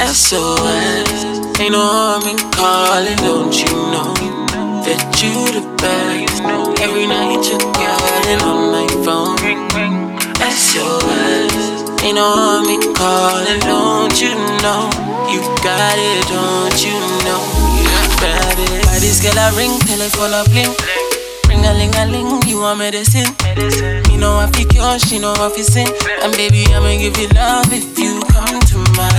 SOS. Ain't no harm in calling, don't you know that you the best? Every night you're calling on my phone. SOS. Ain't no harm in calling, don't you know you got it, don't you know you got it? Why this girl I ring, telephone a bling. Ring a ling a ling, you want medicine. You know I feel cure, she know I feel sing. And baby, I'ma give you love if you come to my,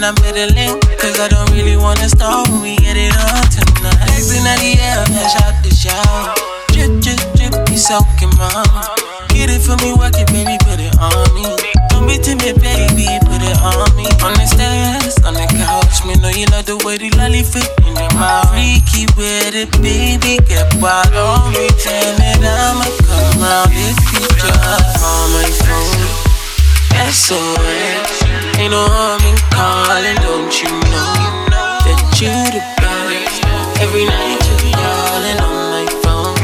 right when I'm pedaling. Cause I don't really wanna stop when we get it on tonight. Legs in the air, flash out the shower. Drip, drip, drip, be soaking, mama. Get it for me, work it, baby, put it on me. Don't be timid, baby, put it on me. On the stairs, on the couch, me know you love the way the lolly fit in your mouth. Freaky with it, baby, get wild on me. Tell it I'ma come out if you just on my phone. SOS, ain't no harm calling, don't you know that you the best? Every night you're calling on my phone.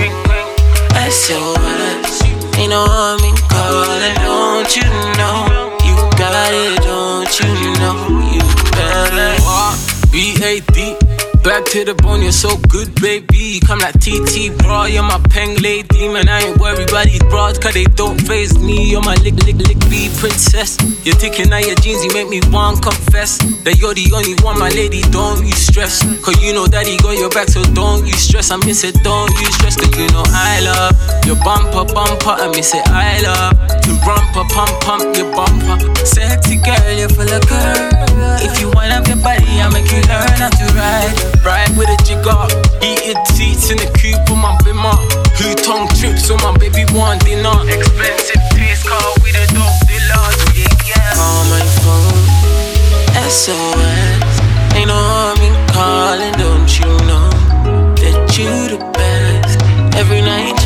SOS, ain't no harm in calling, don't you know To the bone, you're so good, baby. Come like TT, bro. You're my peng lady, man. I ain't worried about these bras, cause they don't faze me. You're my lick, lick, lick, B princess. You're taking out your jeans, you make me want confess that you're the only one, my lady. Don't you stress, cause you know daddy got your back, so don't you stress. I miss it, don't you stress, you know I love your bumper, bumper. I miss say I love your bumper, pump, pump, your bumper. Sexy girl, you're full of curve. If you wind up your body, I'll make you learn how to ride. Ride with a jigger, eating seats in the coupe on my bimmer. Who tongue trips on my baby one dinner. Expensive taste car with a dog dealers, yeah, yeah. on my phone. SOS. Ain't no harm in calling, don't Every night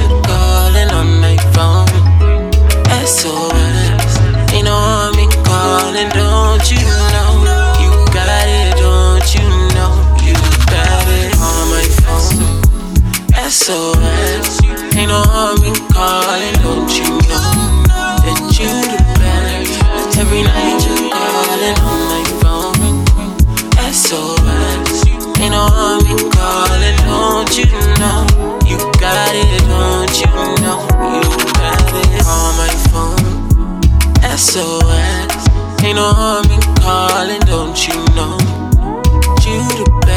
Ain't no harm in calling, don't you know? You the